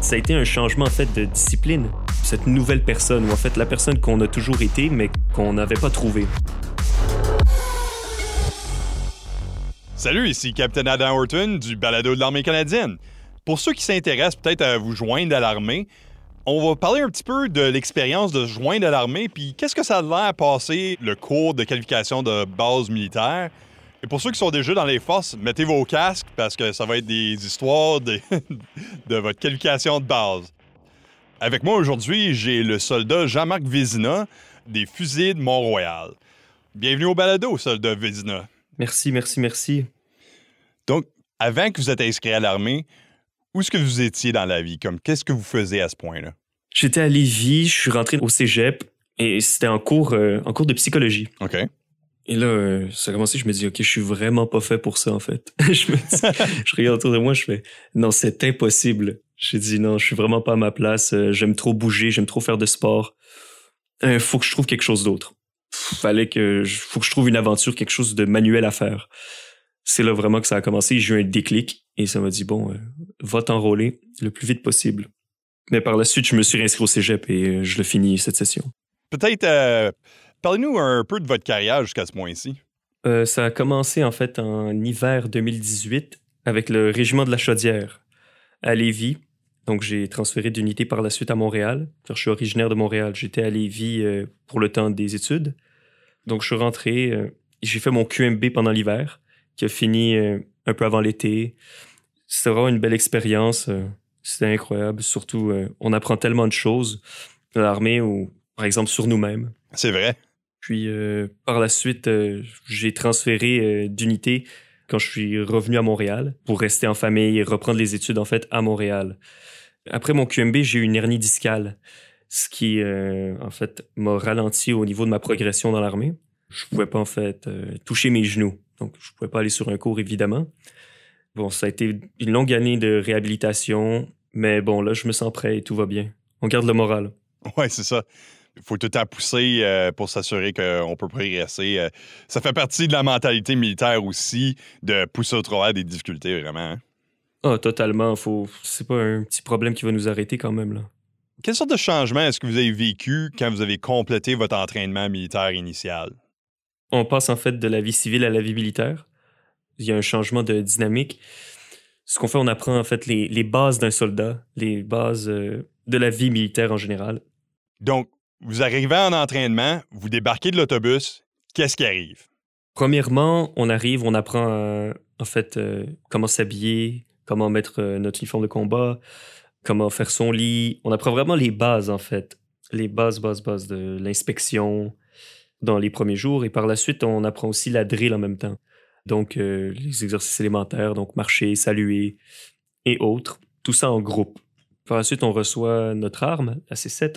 Ça a été un changement en fait de discipline. Cette nouvelle personne, ou en fait la personne qu'on a toujours été, mais qu'on n'avait pas trouvée. Salut, ici Captain Adam Horton du balado de l'armée canadienne. Pour ceux qui s'intéressent peut-être à vous joindre à l'armée, on va parler un petit peu de l'expérience de se joindre à l'armée, puis qu'est-ce que ça a l'air passer le cours de qualification de base militaire? Et pour ceux qui sont déjà dans les forces, mettez vos casques parce que ça va être des histoires de, de votre qualification de base. Avec moi aujourd'hui, j'ai le soldat Jean-Marc Vézina des fusils de Mont-Royal. Bienvenue au balado, soldat Vézina. Merci, merci, merci. Donc, avant que vous êtes inscrit à l'armée, où est-ce que vous étiez dans la vie? Comme qu'est-ce que vous faisiez à ce point-là? J'étais à Lévis, je suis rentré au cégep et c'était en cours, euh, en cours de psychologie. OK. Et là, euh, ça a commencé, je me dis, OK, je suis vraiment pas fait pour ça, en fait. je me dis, je regarde autour de moi, je fais, non, c'est impossible. J'ai dit, non, je suis vraiment pas à ma place. euh, J'aime trop bouger, j'aime trop faire de sport. Euh, faut que je trouve quelque chose d'autre. Fallait que, je- faut que je trouve une aventure, quelque chose de manuel à faire. C'est là vraiment que ça a commencé. J'ai eu un déclic et ça m'a dit, bon, euh, va t'enrôler le plus vite possible. Mais par la suite, je me suis réinscrit au cégep et euh, je le finis cette session. Peut-être, euh, parlez-nous un peu de votre carrière jusqu'à ce point-ci. Euh, ça a commencé en fait en hiver 2018 avec le régiment de la Chaudière à Lévis. Donc j'ai transféré d'unité par la suite à Montréal. car Je suis originaire de Montréal. J'étais à Lévis euh, pour le temps des études. Donc je suis rentré. euh, et j'ai fait mon QMB pendant l'hiver, qui a fini un peu avant l'été. C'était vraiment une belle expérience. C'était incroyable. Surtout, euh, on apprend tellement de choses à l'armée ou par exemple sur nous-mêmes. C'est vrai. Puis euh, par la suite, euh, j'ai transféré d'unité quand je suis revenu à Montréal pour rester en famille et reprendre les études en fait à Montréal. Après mon QMB, j'ai eu une hernie discale, ce qui en fait m'a ralenti au niveau de ma progression dans l'armée. Je pouvais pas en fait toucher mes genoux, donc je pouvais pas aller sur un cours évidemment. Bon, ça a été une longue année de réhabilitation, mais bon là, je me sens prêt et tout va bien. On garde le moral. Ouais, c'est ça. Il faut tout temps pousser euh, pour s'assurer qu'on peut progresser. Euh, ça fait partie de la mentalité militaire aussi de pousser au travers des difficultés, vraiment. hein. Ah, totalement. Faut... C'est pas un petit problème qui va nous arrêter quand même, là. Quelle sorte de changement est-ce que vous avez vécu quand vous avez complété votre entraînement militaire initial? On passe en fait de la vie civile à la vie militaire. Il y a un changement de dynamique. Ce qu'on fait, on apprend en fait les, les bases d'un soldat, les bases euh, de la vie militaire en général. Donc, vous arrivez en entraînement, vous débarquez de l'autobus, qu'est-ce qui arrive? Premièrement, on arrive, on apprend euh, en fait euh, comment s'habiller, comment mettre notre uniforme de combat, comment faire son lit. On apprend vraiment les bases en fait, les bases, bases, bases de l'inspection dans les premiers jours. Et par la suite, on apprend aussi la drill en même temps. Donc euh, les exercices élémentaires, donc marcher, saluer et autres. Tout ça en groupe. Par la suite, on reçoit notre arme, la C7,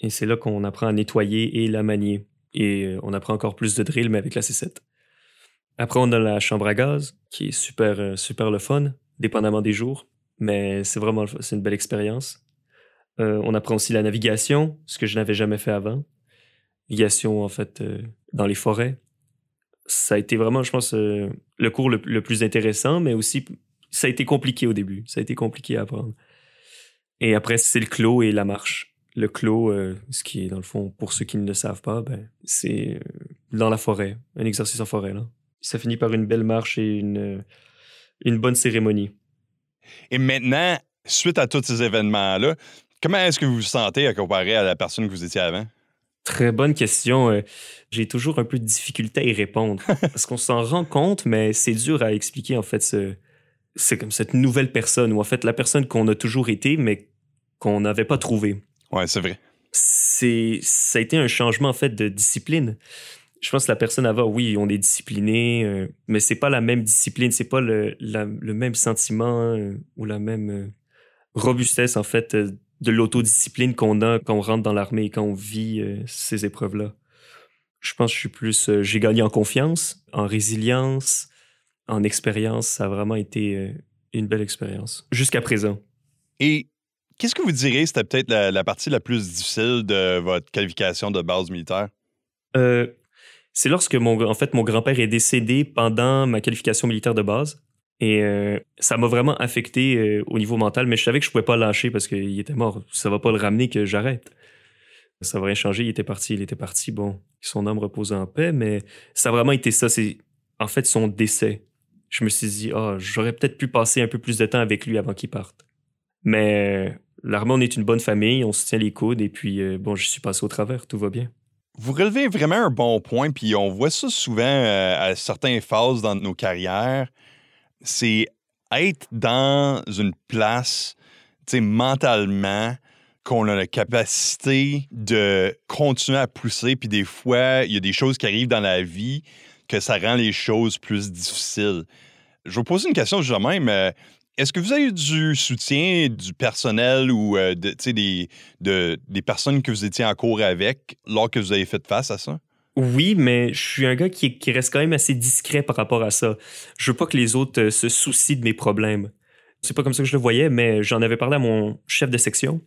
et c'est là qu'on apprend à nettoyer et la manier. Et euh, on apprend encore plus de drill, mais avec la C7. Après, on a la chambre à gaz, qui est super, euh, super le fun, dépendamment des jours. Mais c'est vraiment, c'est une belle expérience. On apprend aussi la navigation, ce que je n'avais jamais fait avant. Navigation, en fait, dans les forêts. Ça a été vraiment, je pense, euh, le cours le, plus intéressant, mais aussi, ça a été compliqué au début. Ça a été compliqué à apprendre. Et après, c'est le clos et la marche. Le clos, euh, ce qui est, dans le fond, pour ceux qui ne le savent pas, ben, c'est euh, dans la forêt, un exercice en forêt. Là. Ça finit par une belle marche et une, une bonne cérémonie. Et maintenant, suite à tous ces événements-là, comment est-ce que vous vous sentez à comparer à la personne que vous étiez avant? Très bonne question. Euh, J'ai toujours un peu de difficulté à y répondre. parce qu'on s'en rend compte, mais c'est dur à expliquer, en fait, ce, c'est comme cette nouvelle personne, ou en fait, la personne qu'on a toujours été, mais qu'on n'avait pas trouvée. Ouais, c'est vrai. c'est ça a été un changement en fait de discipline. Je pense que la personne avant, oui, on est discipliné, euh, mais c'est pas la même discipline, c'est pas le, la- le même sentiment euh, ou la même euh, robustesse en fait de l'autodiscipline qu'on a quand on rentre dans l'armée et quand on vit euh, ces épreuves-là. Je pense que je suis plus, euh, j'ai gagné en confiance, en résilience, en expérience. Ça a vraiment été euh, une belle expérience jusqu'à présent. Et qu'est-ce que vous diriez c'était peut-être la, la partie la plus difficile de votre qualification de base militaire? C'est lorsque mon, en fait, mon grand-père est décédé pendant ma qualification militaire de base. Et euh, ça m'a vraiment affecté euh, au niveau mental, mais je savais que je pouvais pas lâcher parce qu'il était mort. Ça va pas le ramener que j'arrête. Ça va rien changer. Il était parti, il était parti. Bon, son âme repose en paix, mais ça a vraiment été ça. C'est en fait son décès. Je me suis dit, ah, j'aurais peut-être pu passer un peu plus de temps avec lui avant qu'il parte. Mais l'armée, on est une bonne famille, on se tient les coudes, et puis euh, bon, je suis passé au travers, tout va bien. Vous relevez vraiment un bon point, puis on voit ça souvent à certaines phases dans nos carrières c'est être dans une place, tu sais, mentalement, qu'on a la capacité de continuer à pousser, puis des fois, il y a des choses qui arrivent dans la vie que ça rend les choses plus difficiles. Je vais vous poser une question juste même. Euh, est-ce que vous avez eu du soutien du personnel ou euh, des, de, des personnes que vous étiez en cours avec lors que vous avez fait face à ça? Oui, mais je suis un gars qui, reste quand même assez discret par rapport à ça. Je veux pas que les autres euh, se soucient de mes problèmes. C'est pas comme ça que je le voyais, mais j'en avais parlé à mon chef de section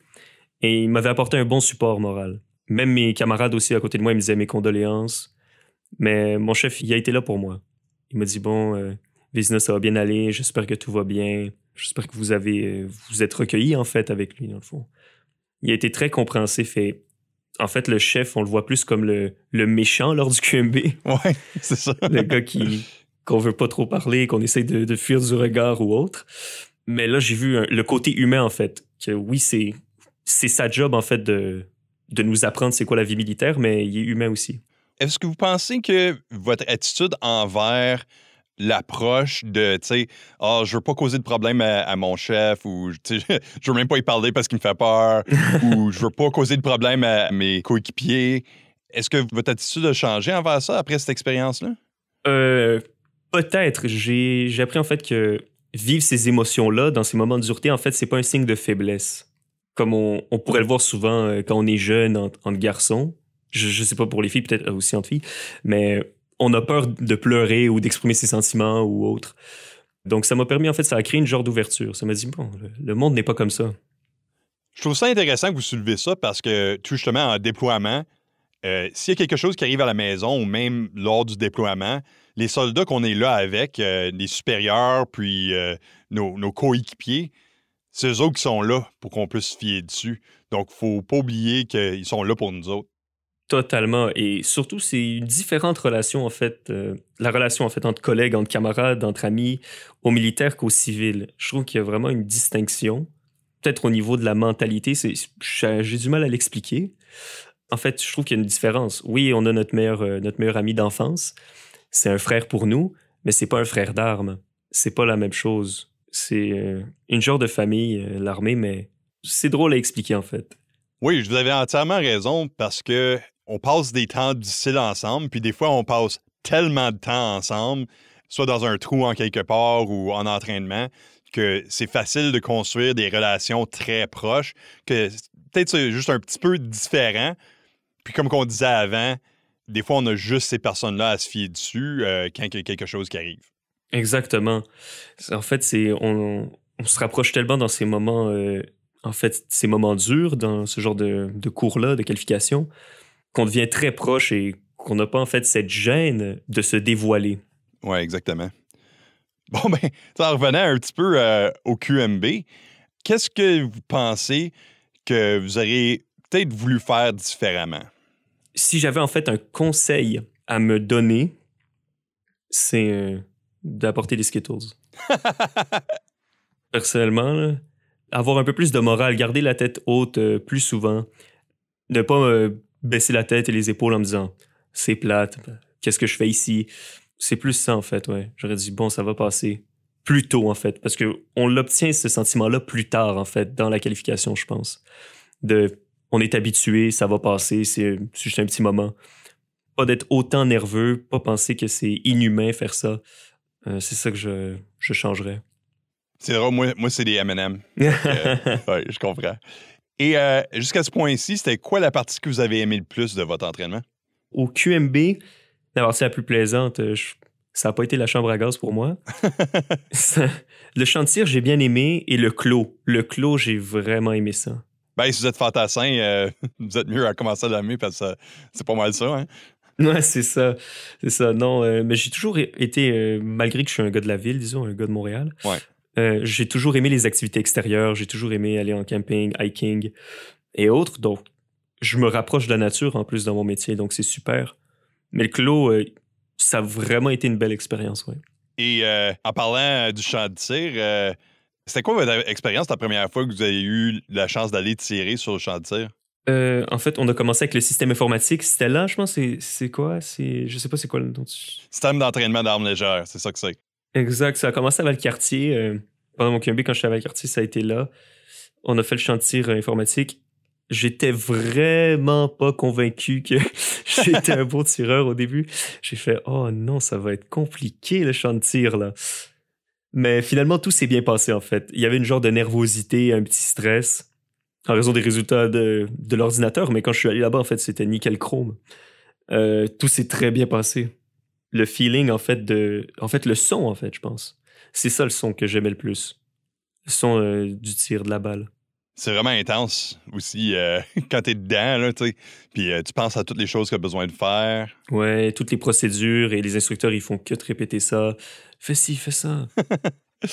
et il m'avait apporté un bon support moral. Même mes camarades aussi à côté de moi, ils me disaient mes condoléances. Mais mon chef, il a été là pour moi. Il m'a dit Bon, euh, ça va bien aller, j'espère que tout va bien. J'espère que vous avez euh, vous êtes recueilli en fait avec lui, dans le fond. Il a été très compréhensif et en fait, le chef, on le voit plus comme le, méchant lors du QMB. Ouais, c'est ça. le gars qui qu'on veut pas trop parler, qu'on essaie de, fuir du regard ou autre. Mais là, j'ai vu le côté humain, en fait. Que oui, c'est, c'est sa job, en fait, de, de nous apprendre c'est quoi la vie militaire, mais il est humain aussi. Est-ce que vous pensez que votre attitude envers l'approche de, tu sais, ah, je veux pas causer de problème à, mon chef ou, tu sais, je veux même pas y parler parce qu'il me fait peur ou je veux pas causer de problème à mes coéquipiers. Est-ce que votre attitude a changé envers ça après cette expérience-là? Euh, peut-être. J'ai appris en fait que vivre ces émotions-là dans ces moments de dureté, en fait, c'est pas un signe de faiblesse. Comme on, pourrait le voir souvent euh, quand on est jeune entre, garçons. Je, je sais pas pour les filles, peut-être aussi entre filles, mais on a peur de pleurer ou d'exprimer ses sentiments ou autre. Donc, ça m'a permis, en fait, ça a créé une genre d'ouverture. Ça m'a dit, bon, le monde n'est pas comme ça. Je trouve ça intéressant que vous soulevez ça parce que, tout justement, en déploiement, euh, s'il y a quelque chose qui arrive à la maison ou même lors du déploiement, les soldats qu'on est là avec, euh, les supérieurs, puis euh, nos, coéquipiers, c'est eux autres qui sont là pour qu'on puisse se fier dessus. Donc, il ne faut pas oublier qu'ils sont là pour nous autres. Totalement. Et surtout, c'est une différente relation, en fait, euh, la relation, en fait, entre collègues, entre camarades, entre amis, aux militaires qu'aux civils. Je trouve qu'il y a vraiment une distinction. Peut-être au niveau de la mentalité, j'ai du mal à l'expliquer. En fait, je trouve qu'il y a une différence. Oui, on a notre meilleur, euh, notre meilleur ami d'enfance. C'est un frère pour nous, mais c'est pas un frère d'armes. C'est pas la même chose. C'est euh, une genre de famille, l'armée, mais c'est drôle à expliquer, en fait. Oui, vous avez entièrement raison parce que on passe des temps difficiles ensemble, puis des fois, on passe tellement de temps ensemble, soit dans un trou en quelque part ou en entraînement, que c'est facile de construire des relations très proches, que peut-être c'est juste un petit peu différent. Puis comme on disait avant, des fois, on a juste ces personnes-là à se fier dessus euh, quand il y a quelque chose qui arrive. Exactement. En fait, on, se rapproche tellement dans ces moments, euh, en fait, ces moments durs, dans ce genre de, de cours-là, de qualification, qu'on devient très proche et qu'on n'a pas en fait cette gêne de se dévoiler. Oui, exactement. Bon, ben, en revenant un petit peu euh, au QMB, qu'est-ce que vous pensez que vous auriez peut-être voulu faire différemment? Si j'avais en fait un conseil à me donner, c'est euh, d'apporter des Skittles. Personnellement, avoir un peu plus de morale, garder la tête haute euh, plus souvent, ne pas baisser la tête et les épaules en me disant c'est plate, qu'est-ce que je fais ici? C'est plus ça en fait, ouais. J'aurais dit bon, ça va passer plus tôt en fait parce que on l'obtient ce sentiment-là plus tard en fait dans la qualification, je pense. De on est habitué, ça va passer, c'est juste un petit moment. Pas d'être autant nerveux, pas penser que c'est inhumain faire ça. Euh, c'est ça que je, je changerais. C'est vrai, moi, moi c'est des M&M. ouais, je comprends. Et euh, jusqu'à ce point-ci, c'était quoi la partie que vous avez aimé le plus de votre entraînement? Au QMB, la partie la plus plaisante, euh, ça n'a pas été la chambre à gaz pour moi. le champ de tir, j'ai bien aimé, et le clos. Le clos, j'ai vraiment aimé ça. Ben, si vous êtes fantassin, euh, vous êtes mieux à commencer à l'aimer parce que c'est pas mal ça. Hein? Ouais, c'est ça. C'est ça. Non, euh, mais j'ai toujours été, euh, malgré que je suis un gars de la ville, disons, un gars de Montréal, Ouais. Euh, j'ai toujours aimé les activités extérieures. J'ai toujours aimé aller en camping, hiking et autres. Donc, je me rapproche de la nature en plus dans mon métier. Donc, c'est super. Mais le clos, euh, ça a vraiment été une belle expérience, ouais. Et euh, en parlant du champ de tir, c'était quoi votre expérience la première fois que vous avez eu la chance d'aller tirer sur le champ de tir? Euh, en fait, on a commencé avec le système informatique. C'était là, je pense. C'est c'est quoi? Je sais pas c'est quoi le nom. du- Système d'entraînement d'armes légères, c'est ça que c'est. Exact. Ça a commencé à Valcartier. euh, pendant mon QMB, quand je suis à Valcartier, ça a été là. On a fait le tir euh, informatique. J'étais vraiment pas convaincu que j'étais un bon tireur au début. J'ai fait Oh non, ça va être compliqué le tir là. Mais finalement, tout s'est bien passé en fait. Il y avait une genre de nervosité, un petit stress en raison des résultats de, de l'ordinateur. Mais quand je suis allé là-bas, en fait, c'était nickel chrome. Euh, tout s'est très bien passé. Le feeling, en fait, de. En fait, le son, en fait, je pense. C'est ça le son que j'aimais le plus. Le son euh, du tir de la balle. C'est vraiment intense aussi euh, quand t'es dedans, là, tu sais. Puis euh, tu penses à toutes les choses que as besoin de faire. Ouais, toutes les procédures et les instructeurs, ils font que de répéter ça. Fais ci, fais ça.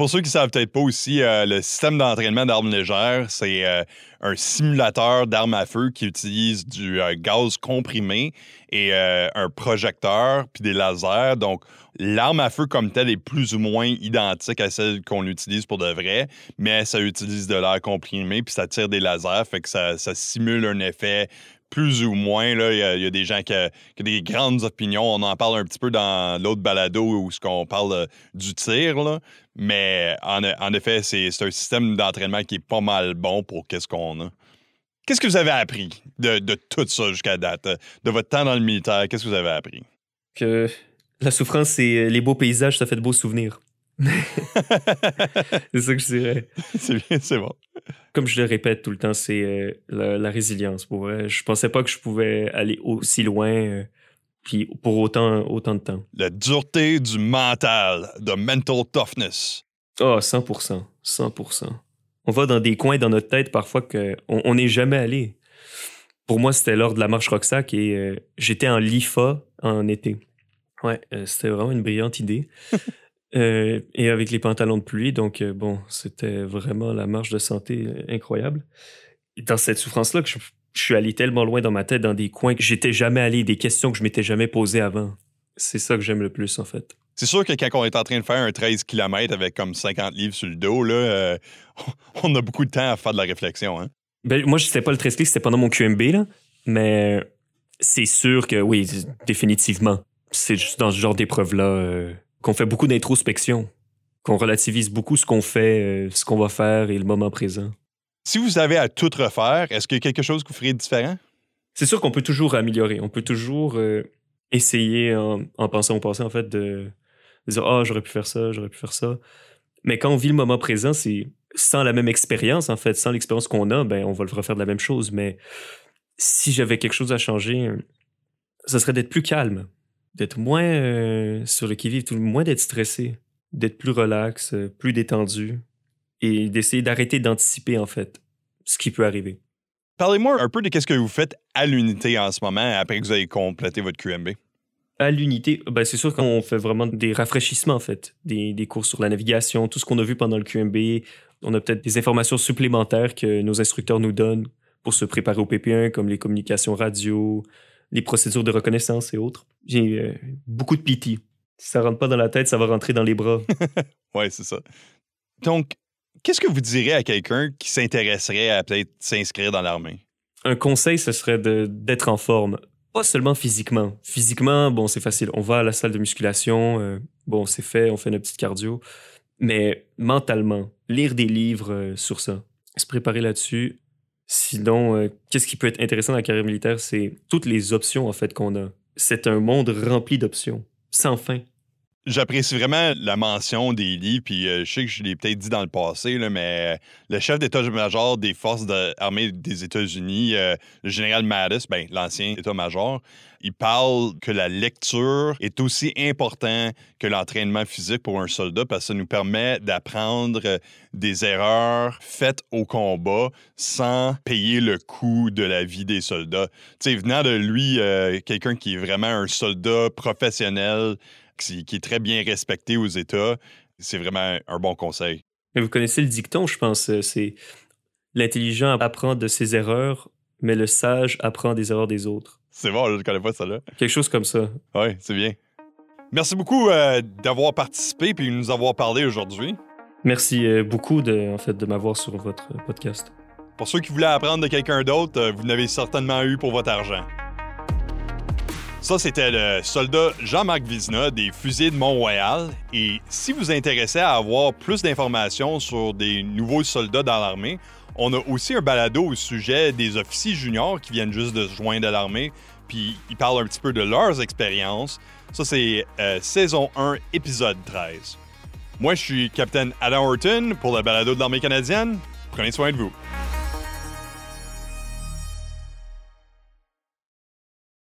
Pour ceux qui savent peut-être pas aussi, euh, le système d'entraînement d'armes légères, c'est euh, un simulateur d'armes à feu qui utilise du euh, gaz comprimé et un projecteur puis des lasers. Donc, l'arme à feu comme telle est plus ou moins identique à celle qu'on utilise pour de vrai, mais ça utilise de l'air comprimé puis ça tire des lasers, fait que ça, simule un effet plus ou moins. là. Il y, a- des gens qui, ont des grandes opinions. On en parle un petit peu dans l'autre balado où ce qu'on parle du tir, là. Mais en, en effet, c'est un système d'entraînement qui est pas mal bon pour qu'est-ce qu'on a. Qu'est-ce que vous avez appris de, de tout ça jusqu'à date? euh, De votre temps dans le militaire, qu'est-ce que vous avez appris? Que la souffrance et les beaux paysages, ça fait de beaux souvenirs. c'est ça que je dirais. c'est bien, c'est bon. Comme je le répète tout le temps, c'est euh, la, la résilience. Pour vrai. Je pensais pas que je pouvais aller aussi loin, euh, puis pour autant, autant de temps. La dureté du mental, de mental toughness. Ah, 100%. 100%. On va dans des coins dans notre tête parfois qu'on on n'est jamais allé. Pour moi, c'était lors de la marche Roxac et euh, j'étais en LIFA en été. Ouais, euh, c'était vraiment une brillante idée. Euh, et avec les pantalons de pluie, donc bon, c'était vraiment la marche de santé incroyable. Et dans cette souffrance-là, que je, je suis allé tellement loin dans ma tête, dans des coins que j'étais jamais allé, des questions que je m'étais jamais posées avant. C'est ça que j'aime le plus, en fait. C'est sûr que quand on est en train de faire un 13 km avec comme 50 livres sur le dos, là, euh, on a beaucoup de temps à faire de la réflexion. Hein? Ben, moi, c'était pas le 13 c'était pendant mon QMB, là. Mais c'est sûr que oui, définitivement. C'est juste dans ce genre d'épreuve-là euh, qu'on fait beaucoup d'introspection, qu'on relativise beaucoup ce qu'on fait, euh, ce qu'on va faire et le moment présent. Si vous avez à tout refaire, est-ce qu'il y a quelque chose que vous feriez différent? C'est sûr qu'on peut toujours améliorer. On peut toujours euh, essayer, en, en pensant au passé, en fait, de, dire Ah, j'aurais pu faire ça, j'aurais pu faire ça. Mais quand on vit le moment présent, c'est sans la même expérience, en fait, sans l'expérience qu'on a, ben, on va le refaire de la même chose. Mais si j'avais quelque chose à changer, ça serait d'être plus calme, d'être moins euh, sur le qui-vive, moins d'être stressé, d'être plus relax, euh, plus détendu et d'essayer d'arrêter d'anticiper, en fait, ce qui peut arriver. Parlez-moi un peu de ce que vous faites à l'unité en ce moment après que vous avez complété votre QMB. À l'unité, ben c'est sûr qu'on fait vraiment des rafraîchissements, en fait, des, des cours sur la navigation, tout ce qu'on a vu pendant le QMB. On a peut-être des informations supplémentaires que nos instructeurs nous donnent pour se préparer au PP1, comme les communications radio, les procédures de reconnaissance et autres. J'ai euh, beaucoup de pitié. Si ça rentre pas dans la tête, ça va rentrer dans les bras. Oui, c'est ça. Donc, qu'est-ce que vous direz à quelqu'un qui s'intéresserait à peut-être s'inscrire dans l'armée? Un conseil, ce serait d'être en forme. Pas seulement physiquement. Physiquement, bon, c'est facile. On va à la salle de musculation, euh, bon, c'est fait, on fait notre petite cardio. Mais mentalement, lire des livres euh, sur ça, se préparer là-dessus. Sinon, euh, qu'est-ce qui peut être intéressant dans la carrière militaire, c'est toutes les options, en fait, qu'on a. C'est un monde rempli d'options, sans fin. J'apprécie vraiment la mention des puis euh, je sais que je l'ai peut-être dit dans le passé, mais euh, le chef d'état-major des forces armées des États-Unis, euh, le général Mattis, ben, l'ancien état-major, il parle que la lecture est aussi important que l'entraînement physique pour un soldat parce que ça nous permet d'apprendre des erreurs faites au combat sans payer le coût de la vie des soldats. Tu sais, venant de lui, euh, quelqu'un qui est vraiment un soldat professionnel, qui, qui est très bien respecté aux États, c'est vraiment un bon conseil. Vous connaissez le dicton, je pense, euh, c'est l'intelligent apprend de ses erreurs, mais le sage apprend des erreurs des autres. C'est bon, je ne connais pas ça là. Quelque chose comme ça. Oui, c'est bien. Merci beaucoup euh, d'avoir participé et de nous avoir parlé aujourd'hui. Merci euh, beaucoup de, en fait, de m'avoir sur votre podcast. Pour ceux qui voulaient apprendre de quelqu'un d'autre, vous n'avez certainement eu pour votre argent. Ça, c'était le soldat Jean-Marc Vizina des fusils de Mont-Royal. Et si vous intéressez à avoir plus d'informations sur des nouveaux soldats dans l'armée, on a aussi un balado au sujet des officiers juniors qui viennent juste de se joindre à l'armée, puis ils parlent un petit peu de leurs expériences. Ça, c'est euh, saison 1, épisode 13. Moi, je suis capitaine Adam Horton pour le balado de l'armée canadienne. Prenez soin de vous.